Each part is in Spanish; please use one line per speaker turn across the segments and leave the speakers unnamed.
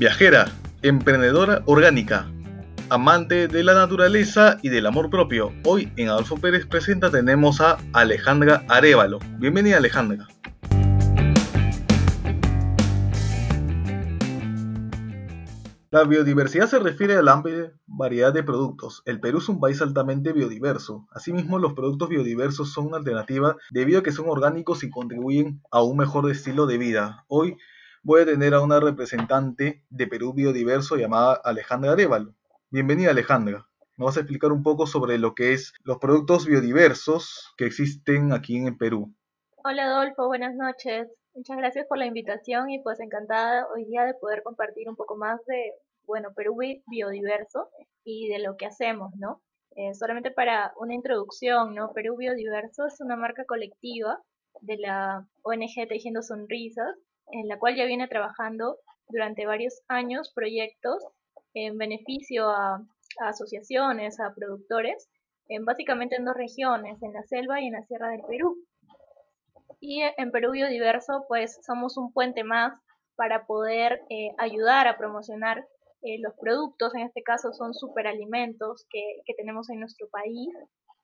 Viajera, emprendedora orgánica, amante de la naturaleza y del amor propio. Hoy en Adolfo Pérez Presenta tenemos a Alejandra Arevalo. Bienvenida Alejandra. La biodiversidad se refiere a la amplia variedad de productos. El Perú es un país altamente biodiverso. Asimismo, los productos biodiversos son una alternativa debido a que son orgánicos y contribuyen a un mejor estilo de vida. Hoy voy a tener a una representante de Perú Biodiverso llamada Alejandra Arevalo. Bienvenida Alejandra. Nos vas a explicar un poco sobre lo que es los productos biodiversos que existen aquí en Perú.
Hola Adolfo, buenas noches. Muchas gracias por la invitación y pues encantada hoy día de poder compartir un poco más de, bueno, Perú Biodiverso y de lo que hacemos, ¿no? Eh, solamente para una introducción, ¿no? Perú Biodiverso es una marca colectiva de la ONG Tejiendo Sonrisas, en la cual ya viene trabajando durante varios años proyectos en beneficio a, asociaciones, a productores, en básicamente en dos regiones, en la selva y en la sierra del Perú. Y en Perú Biodiverso, pues somos un puente más para poder eh, ayudar a promocionar eh, los productos, en este caso son superalimentos que, que tenemos en nuestro país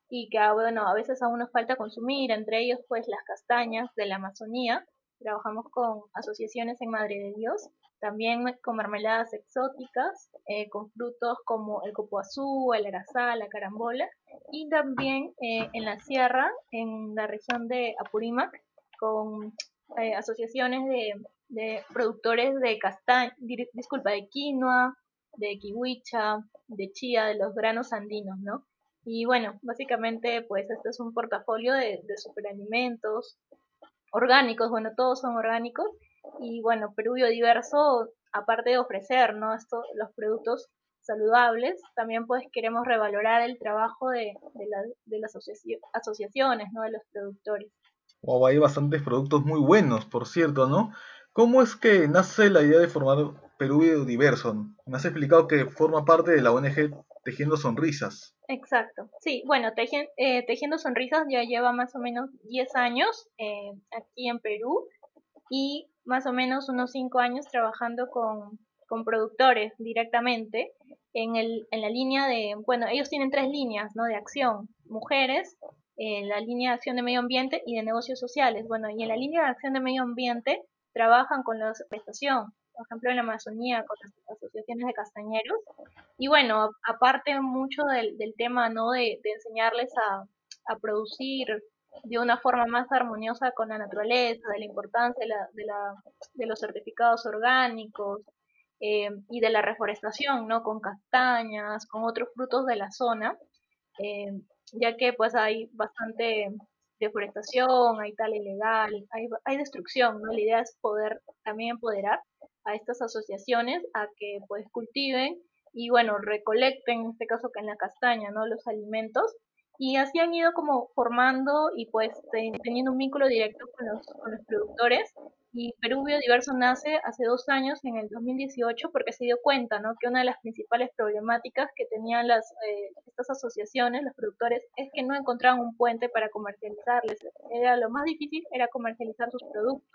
y que ah, bueno, a veces aún nos falta consumir, entre ellos pues las castañas de la Amazonía. Trabajamos con asociaciones en Madre de Dios también con mermeladas exóticas, eh, con frutos como el copoazú, el arazá, la carambola, y también eh, en la sierra, en la región de Apurímac, con eh, asociaciones de, productores de castaña, disculpa, de quinoa, de kiwicha, de chía, de los granos andinos, ¿no? Y bueno, básicamente pues este es un portafolio de, de superalimentos orgánicos, bueno, todos son orgánicos y bueno, Perú Biodiverso, aparte de ofrecer ¿no? Esto, los productos saludables, también pues queremos revalorar el trabajo de, de, las asociaciones, ¿no? de los productores.
Wow, hay bastantes productos muy buenos, por cierto, ¿no? ¿Cómo es que nace la idea de formar Perú Biodiverso? Me has explicado que forma parte de la ONG Tejiendo Sonrisas.
Exacto, sí, bueno, eh, Tejiendo Sonrisas ya lleva más o menos 10 años eh, aquí en Perú y más o menos unos cinco años trabajando con, con productores directamente en, el, en la línea de, bueno, ellos tienen tres líneas ¿no? de acción, mujeres, en la línea de acción de medio ambiente y de negocios sociales. Bueno, y en la línea de acción de medio ambiente trabajan con la prestación, por ejemplo en la Amazonía con las asociaciones de castañeros. Y bueno, aparte mucho del, del tema ¿no? de, enseñarles a, a producir de una forma más armoniosa con la naturaleza, de la importancia de, la, de, la, de los certificados orgánicos eh, y de la reforestación, ¿no? Con castañas, con otros frutos de la zona, eh, ya que pues hay bastante deforestación, hay tal ilegal, hay, hay destrucción, ¿no? La idea es poder también empoderar a estas asociaciones a que pues cultiven y bueno, recolecten, en este caso que en la castaña, ¿no? Los alimentos y así han ido como formando y pues teniendo un vínculo directo con los, con los productores. Y Perú Biodiverso nace hace dos años, en el 2018, porque se dio cuenta ¿no? que una de las principales problemáticas que tenían las, eh, estas asociaciones, los productores, es que no encontraban un puente para comercializarles. Era lo más difícil era comercializar sus productos.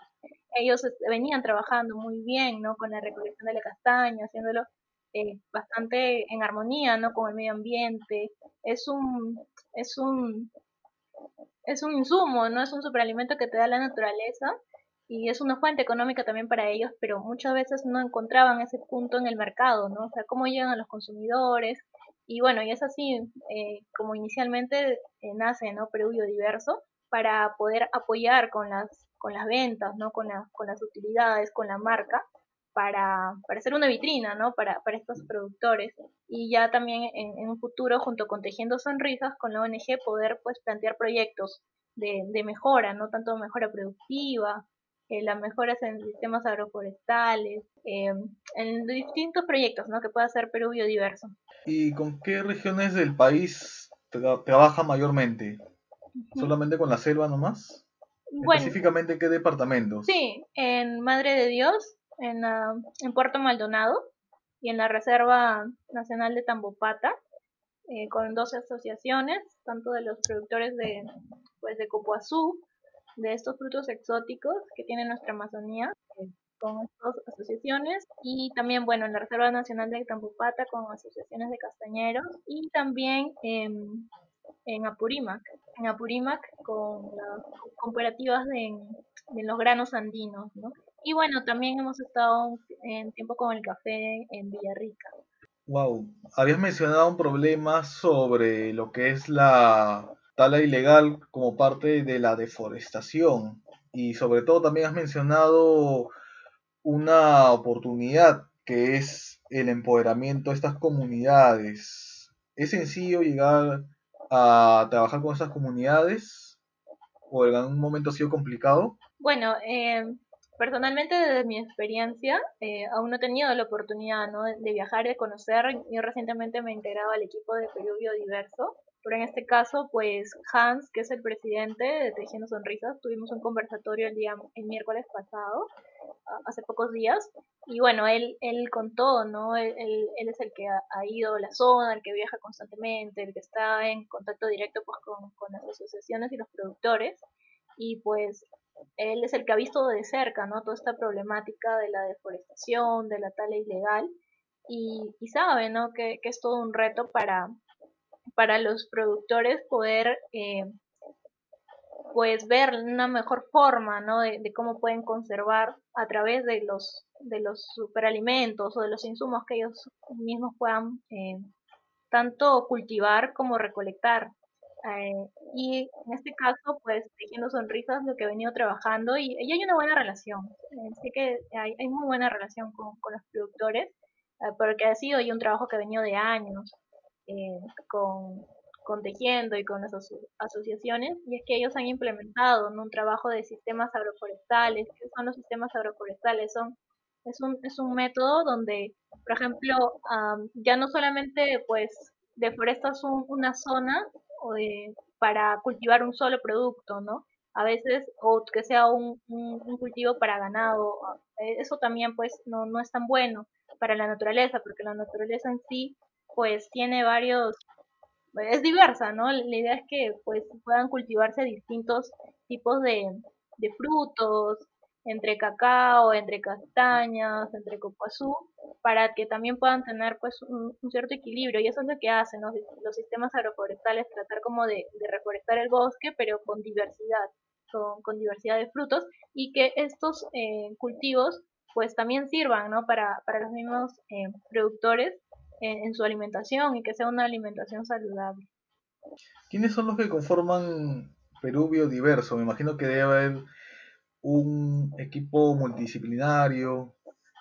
Ellos este, venían trabajando muy bien ¿no? con la recolección de la castaña, haciéndolo eh, bastante en armonía ¿no? con el medio ambiente. Es un, es un, es un insumo, no es un superalimento que te da la naturaleza y es una fuente económica también para ellos, pero muchas veces no encontraban ese punto en el mercado, ¿no? O sea, cómo llegan a los consumidores. Y bueno, y es así eh, como inicialmente eh, nace, ¿no? Perú Biodiverso, para poder apoyar con las, con las ventas, ¿no? Con, con las utilidades, con la marca, para, para hacer una vitrina, ¿no? Para, para estos productores. Y ya también en, un futuro, junto con Tejiendo Sonrisas, con la ONG, poder pues plantear proyectos de, de mejora, ¿no? Tanto mejora productiva, eh, las mejoras en sistemas agroforestales, eh, en distintos proyectos, ¿no? Que pueda hacer Perú biodiverso.
¿Y con qué regiones del país trabaja mayormente? ¿Solamente con la selva nomás? Específicamente, ¿qué departamentos?
Sí, en Madre de Dios, en, en Puerto Maldonado y en la Reserva Nacional de Tambopata, eh, con dos asociaciones, tanto de los productores de, pues, de copoazú, de estos frutos exóticos que tiene nuestra Amazonía, con estas asociaciones y también, bueno, en la Reserva Nacional de Tampupata con asociaciones de castañeros y también en Apurímac, en Apurímac con las cooperativas de, de los granos andinos, ¿no? Y bueno, también hemos estado en tiempo con el café en Villarrica.
Wow, habías mencionado un problema sobre lo que es la tala ilegal como parte de la deforestación y sobre todo también has mencionado una oportunidad que es el empoderamiento de estas comunidades. ¿Es sencillo llegar a trabajar con estas comunidades o en algún momento ha sido complicado?
Bueno, eh, personalmente desde mi experiencia eh, aún no he tenido la oportunidad ¿no? de, viajar, de conocer. Yo recientemente me he integrado al equipo de Perú Biodiverso pero en este caso, pues Hans, que es el presidente de Tejiendo Sonrisas, tuvimos un conversatorio el día, el miércoles pasado, hace pocos días, y bueno, él, él contó, ¿no? Él, él, es el que ha, ido a la zona, el que viaja constantemente, el que está en contacto directo pues con, con las asociaciones y los productores, y pues él es el que ha visto de cerca, ¿no? Toda esta problemática de la deforestación, de la tala ilegal, y, y sabe, ¿no? Que, que es todo un reto para, para los productores poder eh, pues ver una mejor forma ¿no? de, cómo pueden conservar a través de los de los superalimentos o de los insumos que ellos mismos puedan eh, tanto cultivar como recolectar eh, y en este caso pues Tejiendo Sonrisas lo que he venido trabajando y, hay una buena relación sé que hay, hay, muy buena relación con, con los productores porque ha sido ya un trabajo que ha venido de años eh, con, con, Tejiendo y con las asociaciones, y es que ellos han implementado un trabajo de sistemas agroforestales. ¿Qué son los sistemas agroforestales? Son, es, un, es un método donde, por ejemplo, ya no solamente pues deforestas una zona para cultivar un solo producto, ¿no? A veces, o que sea un, un, cultivo para ganado, eso también pues no, no es tan bueno para la naturaleza, porque la naturaleza en sí pues tiene varios, es diversa, ¿no? La idea es que pues puedan cultivarse distintos tipos de, de frutos, entre cacao, entre castañas, entre cocoazú, para que también puedan tener pues un, cierto equilibrio y eso es lo que hacen los sistemas agroforestales, tratar como de, reforestar el bosque pero con diversidad, con, con diversidad de frutos y que estos eh, cultivos pues también sirvan ¿no? para, para los mismos eh, productores en, su alimentación y que sea una alimentación saludable.
¿Quiénes son los que conforman Perú Biodiverso? Me imagino que debe haber un equipo multidisciplinario,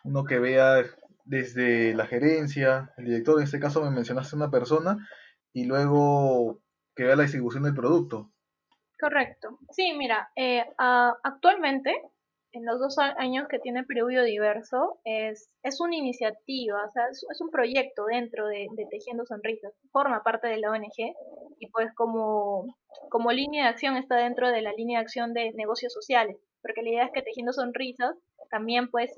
uno que vea desde la gerencia, el director, en este caso me mencionaste una persona, y luego que vea la distribución del producto.
Correcto. Sí, mira, eh, actualmente en los dos años que tiene Perú Biodiverso es, es una iniciativa, o sea, es, un proyecto dentro de, Tejiendo Sonrisas, forma parte de la ONG y pues como, como línea de acción está dentro de la línea de acción de negocios sociales, porque la idea es que Tejiendo Sonrisas también pues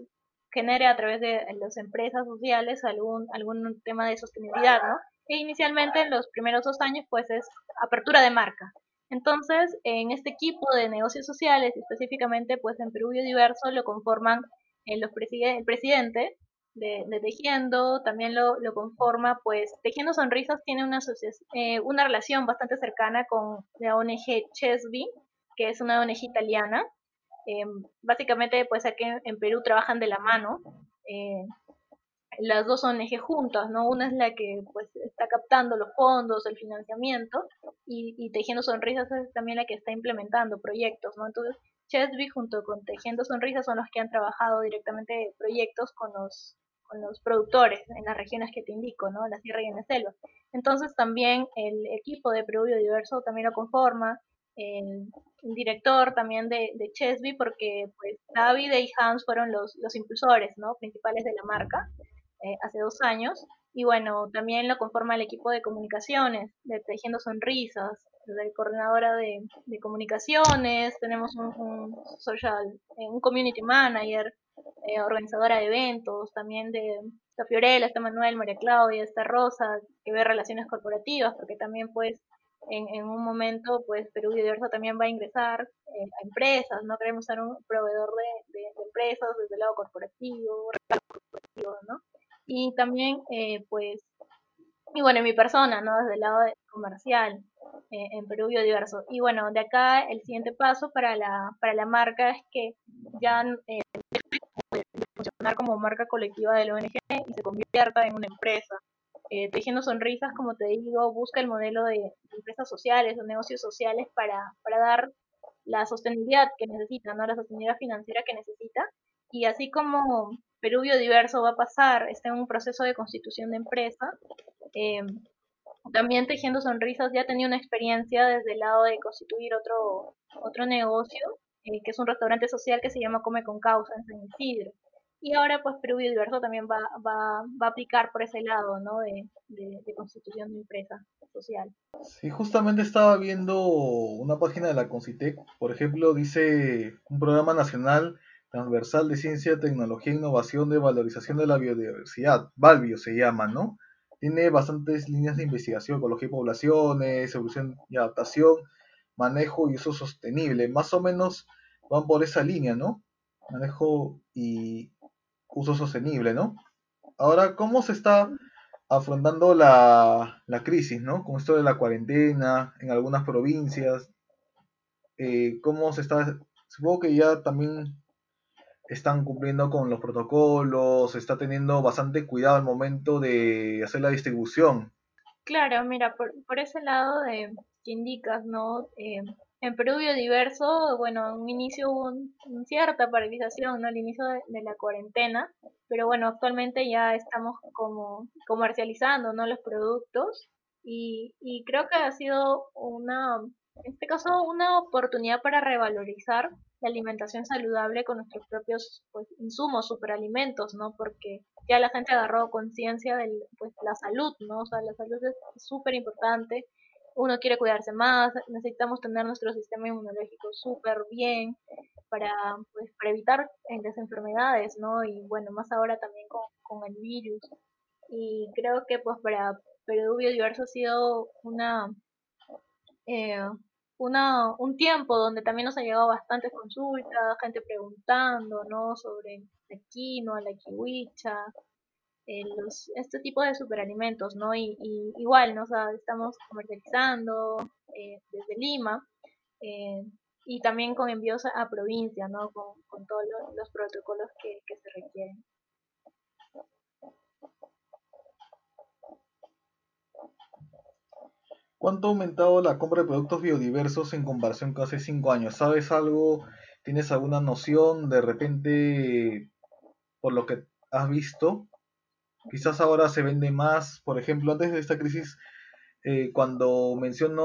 genere a través de las empresas sociales algún, algún tema de sostenibilidad, ¿no? E inicialmente en los primeros dos años pues es apertura de marca, entonces, en este equipo de negocios sociales, específicamente pues en Perú Biodiverso, lo conforman eh, los el presidente de, Tejiendo, también lo, conforma, pues Tejiendo Sonrisas tiene una, eh, una relación bastante cercana con la ONG Chesby, que es una ONG italiana. Eh, básicamente, pues aquí en Perú trabajan de la mano las dos ONG juntas, ¿no? Una es la que pues está captando los fondos, el financiamiento y, Tejiendo Sonrisas es también la que está implementando proyectos, ¿no? Entonces, Chesby junto con Tejiendo Sonrisas son los que han trabajado directamente proyectos con los con los productores en las regiones que te indico, ¿no? La sierra y en la selva. Entonces también el equipo de Perú Biodiverso también lo conforma, el, director también de, de, Chesby, porque pues David y Hans fueron los, los impulsores, ¿no? Principales de la marca. Eh, hace dos años. Y bueno, también lo conforma el equipo de comunicaciones, de Tejiendo Sonrisas, la coordinadora de, comunicaciones, tenemos un, social, eh, un community manager, eh, organizadora de eventos, también de está Fiorella, está Manuel, María Claudia, está Rosa, que ve relaciones corporativas, porque también pues en, un momento, pues Perú Biodiverso también va a ingresar eh, a empresas, no queremos ser un proveedor de, empresas desde el lado corporativo, ¿no? Y también, eh, pues, y bueno, mi persona, ¿no? Desde el lado comercial eh, en Perú Biodiverso. Y bueno, de acá el siguiente paso para la, para la marca es que ya eh, funcionar como marca colectiva de la ONG y se convierta en una empresa. Eh, Tejiendo Sonrisas, como te digo, busca el modelo de empresas sociales o negocios sociales para, para dar la sostenibilidad que necesita, ¿no? la sostenibilidad financiera que necesita. Y así como Perú Biodiverso va a pasar, está en un proceso de constitución de empresa, eh, también Tejiendo Sonrisas ya tenía una experiencia desde el lado de constituir otro, otro negocio, eh, que es un restaurante social que se llama Come con Causa en San Isidro y ahora pues Perú Biodiverso también va, va, va a aplicar por ese lado, ¿no? De, de, constitución de empresa social.
Sí, justamente estaba viendo una página de la Concitec, por ejemplo, dice un programa nacional transversal de ciencia, tecnología e innovación de valorización de la biodiversidad, Valbio se llama, ¿no? Tiene bastantes líneas de investigación, ecología y poblaciones, evolución y adaptación, manejo y uso sostenible, más o menos van por esa línea, ¿no? Manejo y uso sostenible, ¿no? Ahora, ¿cómo se está afrontando la, crisis, ¿no? Con esto de la cuarentena en algunas provincias. Eh, ¿Cómo se está? Supongo que ya también están cumpliendo con los protocolos, se está teniendo bastante cuidado al momento de hacer la distribución.
Claro, mira, por, por ese lado de que indicas, ¿no? Eh, en Perú Biodiverso, bueno, en un inicio hubo cierta paralización, ¿no? Al inicio de, la cuarentena, pero bueno, actualmente ya estamos como comercializando, ¿no? Los productos y, y creo que ha sido una, en este caso, una oportunidad para revalorizar la alimentación saludable con nuestros propios pues, insumos, superalimentos, ¿no? Porque ya la gente agarró conciencia de pues, la salud, ¿no? O sea, la salud es súper importante uno quiere cuidarse más, necesitamos tener nuestro sistema inmunológico súper bien para, pues, para evitar las enfermedades, ¿no? Y bueno, más ahora también con, con el virus. Y creo que pues para Perú Biodiverso ha sido una, eh, una, un tiempo donde también nos ha llegado bastantes consultas, gente preguntando, ¿no? Sobre la quinoa, la kiwicha, eh, los, este tipo de superalimentos, ¿no? Y, igual, ¿no? O estamos comercializando eh, desde Lima eh, y también con envíos a, provincia, ¿no? Con, todos los, protocolos que, se requieren.
¿Cuánto ha aumentado la compra de productos biodiversos en comparación con hace cinco años? ¿Sabes algo? ¿Tienes alguna noción de repente, por lo que has visto, Quizás ahora se vende más, por ejemplo, antes de esta crisis, eh, cuando menciono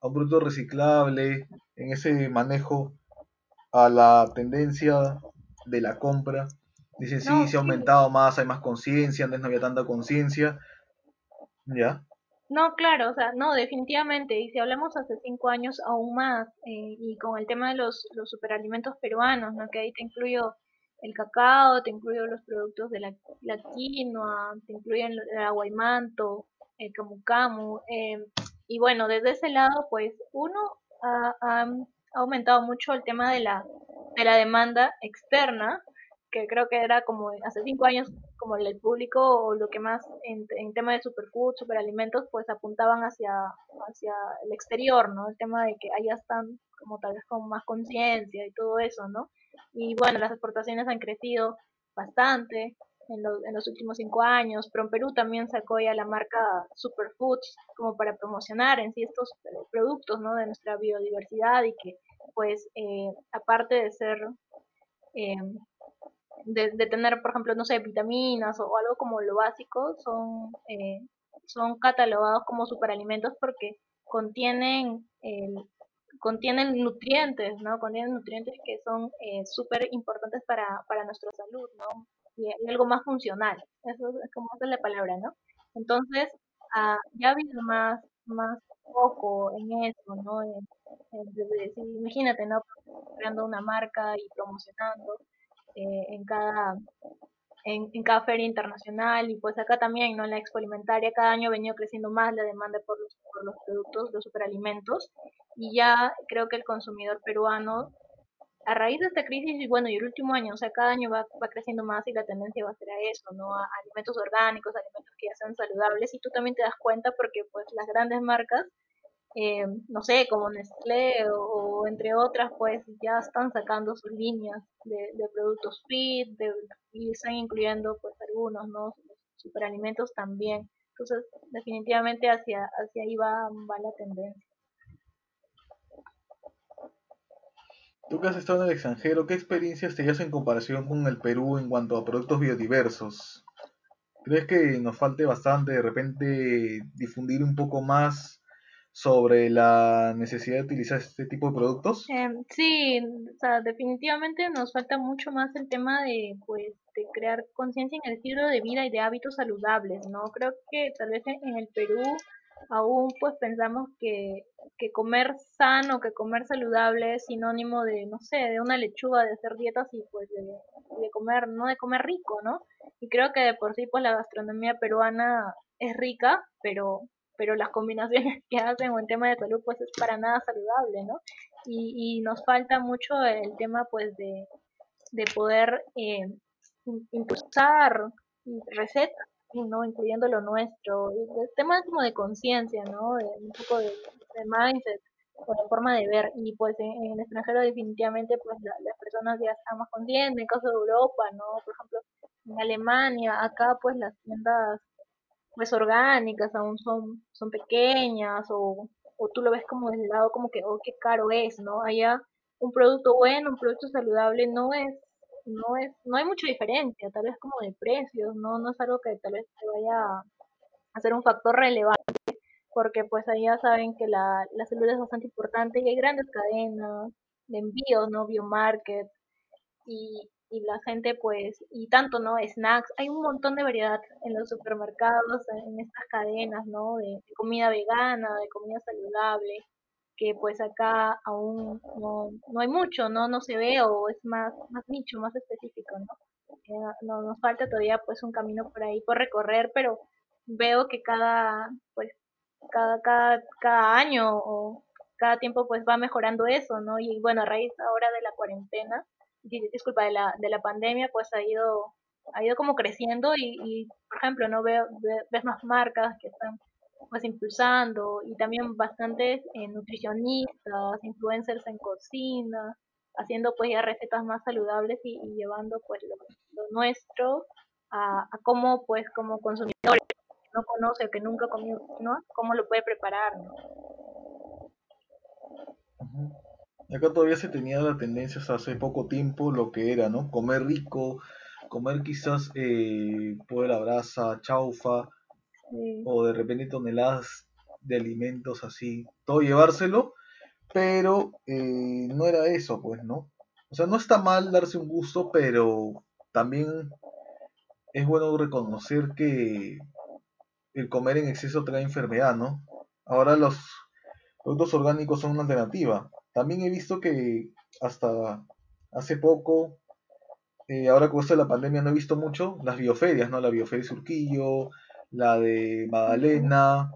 a un producto reciclable, en ese manejo a la tendencia de la compra, dicen sí, se ha aumentado más, hay más conciencia, antes no había tanta conciencia, ¿ya?
No, claro, o sea, no, definitivamente, y si hablamos hace cinco años aún más, eh, y con el tema de los, los superalimentos peruanos, ¿no? que ahí te incluyo el cacao, te incluyo los productos de la, quinoa, te incluyen el aguaymanto, el camu camu. Eh, y bueno, desde ese lado, pues uno ha, aumentado mucho el tema de la, de la demanda externa, que creo que era como hace cinco años como el público o lo que más en, en tema de superfood, superalimentos, pues apuntaban hacia, hacia el exterior, ¿no? El tema de que allá están como tal vez con más conciencia y todo eso, ¿no? Y bueno, las exportaciones han crecido bastante en los, en los últimos cinco años. Pero en Perú también sacó ya la marca Superfoods como para promocionar en sí estos eh, productos ¿no? de nuestra biodiversidad y que pues eh, aparte de ser eh, de, tener por ejemplo no sé vitaminas o, algo como lo básico son son catalogados como superalimentos porque contienen el, contienen nutrientes, ¿no? Contienen nutrientes que son eh, súper importantes para, para nuestra salud, ¿no? Y, algo más funcional, eso es como es la palabra, ¿no? Entonces, ah, ya ha habido más, más foco en eso, ¿no? imagínate, ¿no? Creando una marca y promocionando eh, en cada en, cada feria internacional y pues acá también, ¿no? En la expo alimentaria cada año ha venido creciendo más la demanda por los, por los productos, los superalimentos y ya creo que el consumidor peruano a raíz de esta crisis y bueno, y el último año, o sea, cada año va, va creciendo más y la tendencia va a ser a eso, ¿no? A alimentos orgánicos, alimentos que ya sean saludables y tú también te das cuenta porque pues las grandes marcas eh, no sé, como Nestlé o, entre otras, pues ya están sacando sus líneas de, productos fit y están incluyendo pues algunos, ¿no? Superalimentos también. Entonces, definitivamente hacia, hacia ahí va, va la tendencia.
Tú que has estado en el extranjero, ¿qué experiencias tenías en comparación con el Perú en cuanto a productos biodiversos? ¿Crees que nos falte bastante de repente difundir un poco más sobre la necesidad de utilizar este tipo de productos?
Em, sí, o sea, definitivamente nos falta mucho más el tema de, pues, de crear conciencia en el estilo de vida y de hábitos saludables, ¿no? Creo que tal vez en, el Perú aún pues pensamos que, que comer sano, que comer saludable es sinónimo de, no sé, de una lechuga, de hacer dietas y pues de, de comer, no de comer rico, ¿no? Y creo que de por sí pues la gastronomía peruana es rica, pero pero las combinaciones que hacen en tema de salud pues es para nada saludable, ¿no? Y, nos falta mucho el tema pues de, de poder eh, impulsar recetas, ¿no? Incluyendo lo nuestro, el tema como de conciencia, ¿no? un poco de, mindset o de forma de ver y pues en, el extranjero definitivamente pues las personas ya están más conscientes, en caso de Europa, ¿no? Por ejemplo, en Alemania, acá pues las tiendas pues orgánicas aún son, son pequeñas o, o tú lo ves como del lado como que, oh, qué caro es, ¿no? Allá un producto bueno, un producto saludable no es, no es, no hay mucha diferencia, tal vez como de precios, ¿no? No es algo que tal vez te vaya a ser un factor relevante porque pues allá saben que la, la salud es bastante importante y hay grandes cadenas de envíos, ¿no? Biomarket y, y la gente pues, y tanto, ¿no? Snacks, hay un montón de variedad en los supermercados, en estas cadenas, ¿no? De, comida vegana, de comida saludable, que pues acá aún no, no hay mucho, ¿no? No se ve o es más, más nicho, más específico, ¿no? Eh, no nos falta todavía pues un camino por ahí por recorrer, pero veo que cada, pues, cada, cada, cada año o cada tiempo pues va mejorando eso, ¿no? Y bueno, a raíz ahora de la cuarentena, disculpa, de la, de la pandemia, pues ha ido, ha ido como creciendo y, por ejemplo, no veo, ves más marcas que están pues impulsando y también bastantes eh, nutricionistas, influencers en cocina, haciendo pues ya recetas más saludables y, llevando pues lo, nuestro a, a cómo pues como consumidores que no conoce o que nunca comió, ¿no? Cómo lo puede preparar.
Acá todavía se tenía la tendencia hace poco tiempo lo que era, ¿no? Comer rico, comer quizás eh, pollo la brasa, chaufa, o de repente toneladas de alimentos así, todo llevárselo, pero eh, no era eso, pues, ¿no? O sea, no está mal darse un gusto, pero también es bueno reconocer que el comer en exceso trae enfermedad, ¿no? Ahora los productos orgánicos son una alternativa. También he visto que hasta hace poco, eh, ahora con esto de la pandemia no he visto mucho, las bioferias, ¿no? La bioferia Surquillo, la de Magdalena,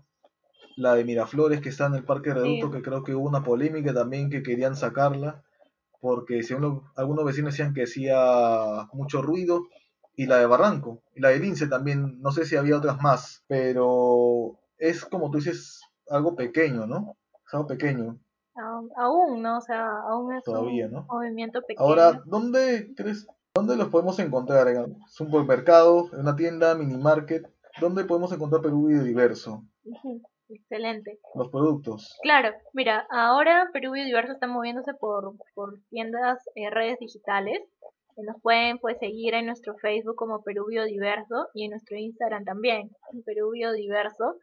la de Miraflores que está en el Parque Reducto, que creo que hubo una polémica también que querían sacarla, porque según algunos vecinos decían que hacía mucho ruido, y la de Barranco, y la de Lince también, no sé si había otras más, pero es como tú dices, algo pequeño, ¿no? Es algo pequeño
aún, ¿no? O sea, aún es un movimiento pequeño.
Ahora, ¿dónde crees, dónde los podemos encontrar? ¿En un supermercado, en una tienda, mini market? ¿Dónde podemos encontrar Perú Biodiverso?
Excelente.
Los productos.
Claro, mira, ahora Perú Biodiverso está moviéndose por, por tiendas, eh, redes digitales. Nos pueden pues seguir en nuestro Facebook como Perú Biodiverso y en nuestro Instagram también, Perú Biodiverso.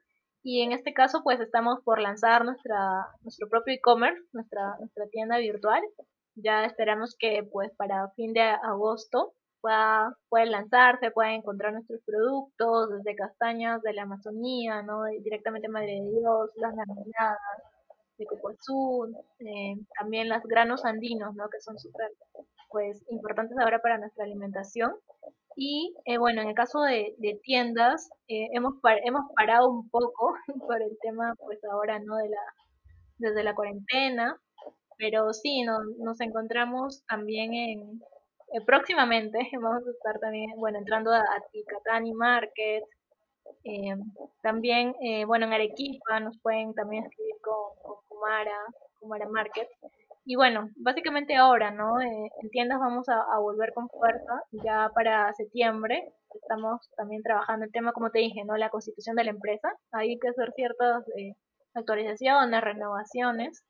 Y en este caso, pues estamos por lanzar nuestra, nuestro propio e-commerce, nuestra, nuestra tienda virtual. Ya esperamos que pues para fin de agosto pueda, pueda lanzarse, puedan encontrar nuestros productos, desde castañas de la Amazonía, ¿no? directamente Madre de Dios, las navidades de Copoazú, eh, también las granos andinos, ¿no? Que son súper pues importantes ahora para nuestra alimentación Y eh, bueno, en el caso de, tiendas, eh, hemos, hemos parado un poco por el tema, pues ahora, ¿no? De la, desde la cuarentena, pero sí, nos encontramos también en, eh, próximamente, vamos a estar también, bueno, entrando a, a Market, también, bueno, en Arequipa nos pueden también escribir con, con Kumara, Kumara Market, y bueno, básicamente ahora, ¿no? Eh, en tiendas vamos a, volver con fuerza ya para septiembre. Estamos también trabajando el tema, como te dije, ¿no? La constitución de la empresa. Hay que hacer ciertas eh, actualizaciones, renovaciones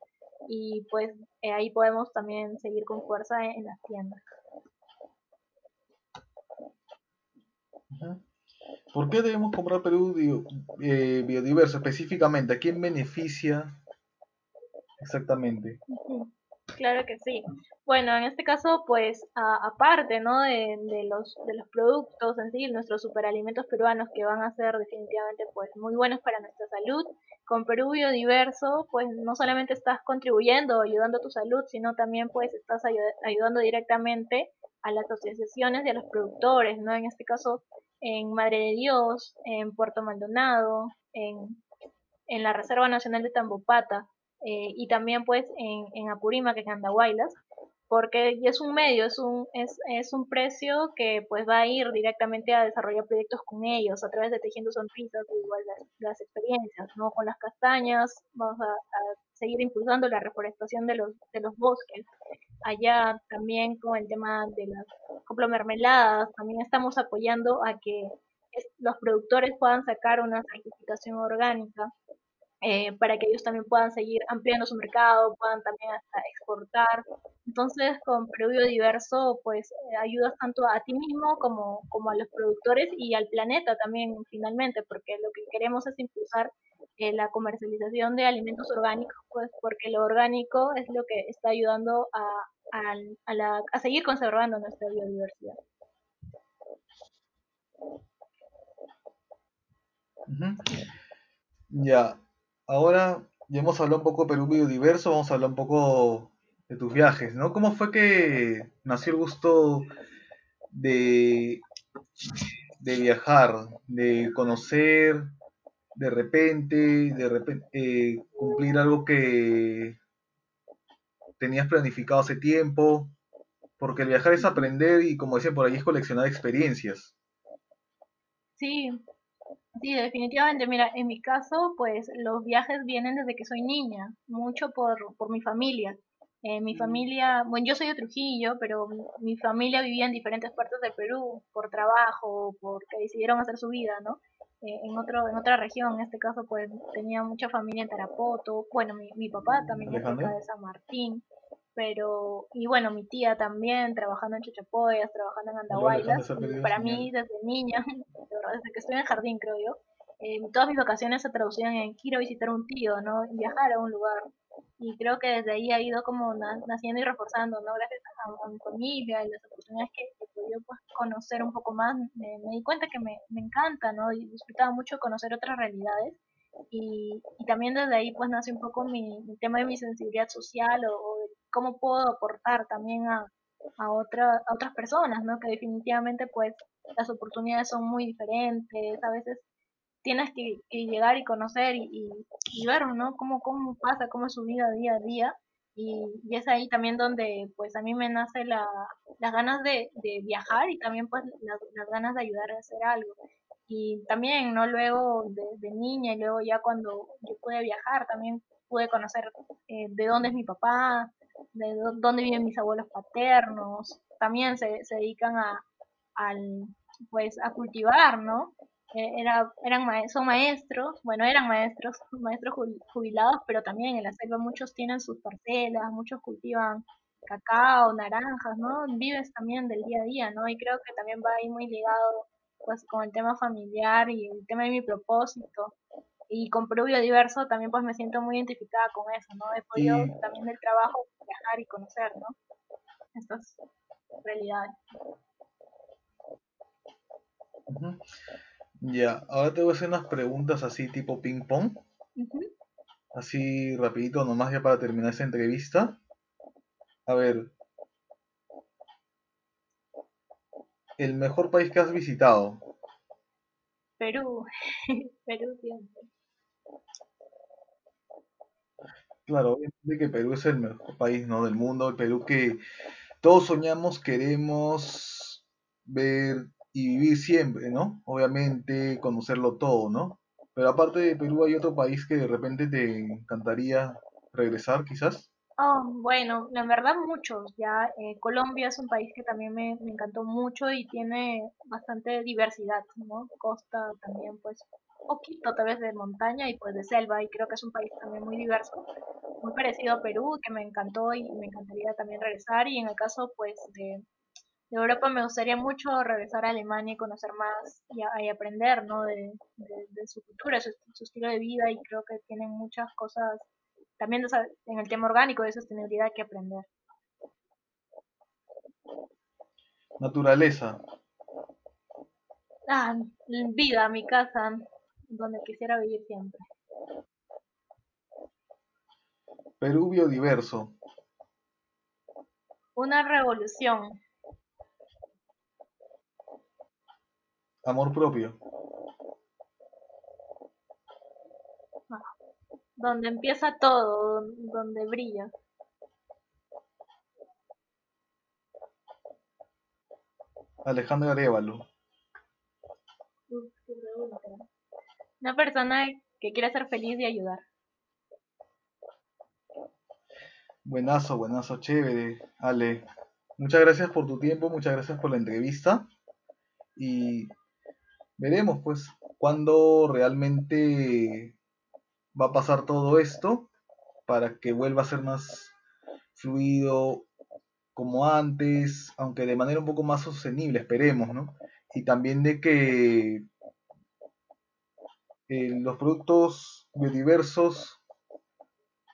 y pues eh, ahí podemos también seguir con fuerza en, las tiendas.
¿Por qué debemos comprar Perú biodiverso específicamente? ¿A quién beneficia exactamente?
Claro que sí. Bueno, en este caso, pues, aparte, ¿no? De, los, de los productos en sí, nuestros superalimentos peruanos que van a ser definitivamente, pues, muy buenos para nuestra salud, con Perú Biodiverso, pues, no solamente estás contribuyendo, ayudando a tu salud, sino también, pues, estás ayudando directamente a las asociaciones y a los productores, ¿no? En este caso, en Madre de Dios, en Puerto Maldonado, en, en la Reserva Nacional de Tambopata, eh, y también pues en, en Apurímac, en Andahuaylas, porque es un medio, es un, es, es un precio que pues va a ir directamente a desarrollar proyectos con ellos a través de Tejiendo Sonrisas, igual las, experiencias, ¿no? Con las castañas vamos a, seguir impulsando la reforestación de los, de los bosques. Allá también con el tema de las mermeladas, también estamos apoyando a que los productores puedan sacar una certificación orgánica eh, para que ellos también puedan seguir ampliando su mercado, puedan también hasta exportar. Entonces, con Perú Biodiverso, pues eh, ayudas tanto a ti mismo como, como a los productores y al planeta también, finalmente, porque lo que queremos es impulsar eh, la comercialización de alimentos orgánicos, pues porque lo orgánico es lo que está ayudando a, a, a seguir conservando nuestra biodiversidad.
Ya, ahora ya hemos hablado un poco de Perú biodiverso, vamos a hablar un poco de tus viajes, ¿no? ¿Cómo fue que nació el gusto de, de viajar, de conocer de repente, de repente eh, cumplir algo que tenías planificado hace tiempo? Porque el viajar es aprender y como decía por ahí es coleccionar experiencias.
Sí, Sí, definitivamente. Mira, en mi caso, pues los viajes vienen desde que soy niña, mucho por, por mi familia. Eh, mi familia, bueno, yo soy de Trujillo, pero mi, familia vivía en diferentes partes de Perú por trabajo, porque decidieron hacer su vida, ¿no? Eh, en otro en otra región, en este caso, pues tenía mucha familia en Tarapoto. Bueno, mi, mi papá también es de San Martín pero y bueno mi tía también trabajando en Chachapoyas trabajando en Andahuaylas para mí desde niña desde que estoy en el jardín creo yo eh, todas mis vacaciones se traducían en quiero visitar un tío no viajar a un lugar. Y creo que desde ahí ha ido como naciendo y reforzando no gracias a, mi familia y las oportunidades que, he podido pues, conocer un poco más me, di cuenta que me, me encanta no y disfrutaba mucho conocer otras realidades. Y, y, también desde ahí pues nace un poco mi, tema de mi sensibilidad social o, de cómo puedo aportar también a, a, otra, a otras personas, ¿no? Que definitivamente pues las oportunidades son muy diferentes, a veces tienes que, llegar y conocer y, ver, ¿no? Cómo, cómo pasa, cómo es su vida día a día y, y es ahí también donde pues a mí me nace la, las ganas de, viajar y también pues las, las ganas de ayudar a hacer algo y también, ¿no? Luego de, niña y luego ya cuando yo pude viajar, también pude conocer eh, de dónde es mi papá, de dónde viven mis abuelos paternos, también se, se dedican a, al, pues, a cultivar, ¿no? Eh, era, eran son maestros, bueno, eran maestros, maestros jubilados, pero también en la selva muchos tienen sus parcelas, muchos cultivan cacao, naranjas, ¿no? Vives también del día a día, ¿no? Y creo que también va ahí muy ligado pues con el tema familiar y el tema de mi propósito y con Perú Biodiverso también pues me siento muy identificada con eso, ¿no? He podido también del trabajo viajar y conocer, ¿no? Estas realidades.
Ya, ahora te voy a hacer unas preguntas así tipo ping pong. Así rapidito nomás ya para terminar esta entrevista. A ver, el mejor país que has visitado.
Perú, Perú siempre.
Claro, obviamente que Perú es el mejor país, ¿no? del mundo, el Perú que todos soñamos, queremos ver y vivir siempre, ¿no? Obviamente conocerlo todo, ¿no? Pero aparte de Perú, ¿hay otro país que de repente te encantaría regresar, quizás?
Oh, bueno, en verdad muchos, ya eh, Colombia es un país que también me, me encantó mucho y tiene bastante diversidad, ¿no? Costa también, pues, poquito tal vez de montaña y pues de selva y creo que es un país también muy diverso, muy parecido a Perú, que me encantó y me encantaría también regresar y en el caso pues de, de Europa me gustaría mucho regresar a Alemania y conocer más y, a- y aprender, ¿no? De, de- de su cultura, su, su estilo de vida y creo que tienen muchas cosas también en el tema orgánico de sostenibilidad que aprender.
Naturaleza,
Ah, vida, mi casa, donde quisiera vivir siempre.
Perú biodiverso,
Una revolución,
amor propio.
ah, donde empieza todo, don- donde brilla.
Alejandra Arevalo,
Uf, qué pregunta. Una persona que quiere ser feliz y ayudar.
buenazo, buenazo, chévere. Ale, muchas gracias por tu tiempo, muchas gracias por la entrevista y veremos pues cuándo realmente va a pasar todo esto para que vuelva a ser más fluido como antes, aunque de manera un poco más sostenible, esperemos, ¿no? Y también de que eh, los productos biodiversos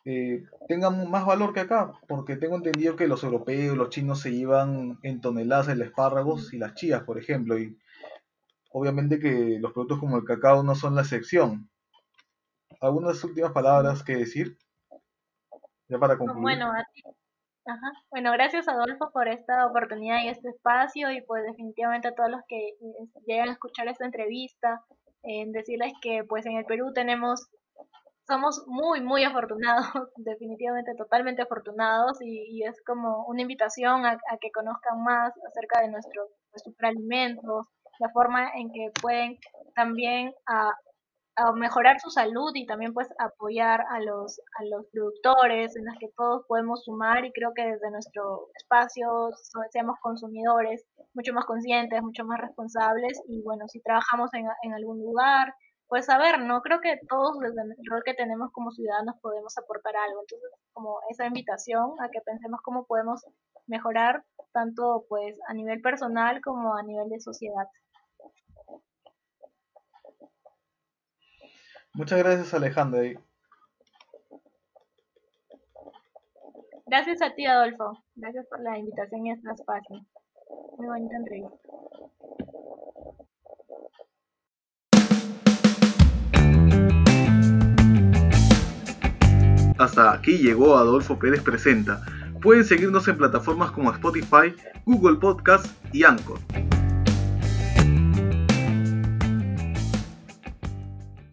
eh, tengan más valor que acá, porque tengo entendido que los europeos, los chinos se llevan en toneladas el espárragos y las chías, por ejemplo, y obviamente que los productos como el cacao no son la excepción. ¿Algunas últimas palabras que decir? Ya para concluir.
Bueno, a ti. Ajá. Bueno, gracias Adolfo por esta oportunidad y este espacio y pues definitivamente a todos los que eh, llegan a escuchar esta entrevista, en decirles que pues en el Perú tenemos, somos muy, muy afortunados, definitivamente totalmente afortunados y, es como una invitación a, que conozcan más acerca de nuestros nuestros alimentos, la forma en que pueden también a a mejorar su salud y también pues apoyar a los, a los productores en los que todos podemos sumar y creo que desde nuestro espacio seamos consumidores mucho más conscientes, mucho más responsables y bueno, si trabajamos en, en algún lugar, pues saber, ¿no? Creo que todos desde el rol que tenemos como ciudadanos podemos aportar algo. Entonces, como esa invitación a que pensemos cómo podemos mejorar tanto pues a nivel personal como a nivel de sociedad.
Muchas gracias Alejandra. y
Gracias a ti, Adolfo. Gracias por la invitación y este espacio. Muy bonita entrevista.
Hasta aquí llegó Adolfo Pérez Presenta. Pueden seguirnos en plataformas como Spotify, Google Podcast y Anchor.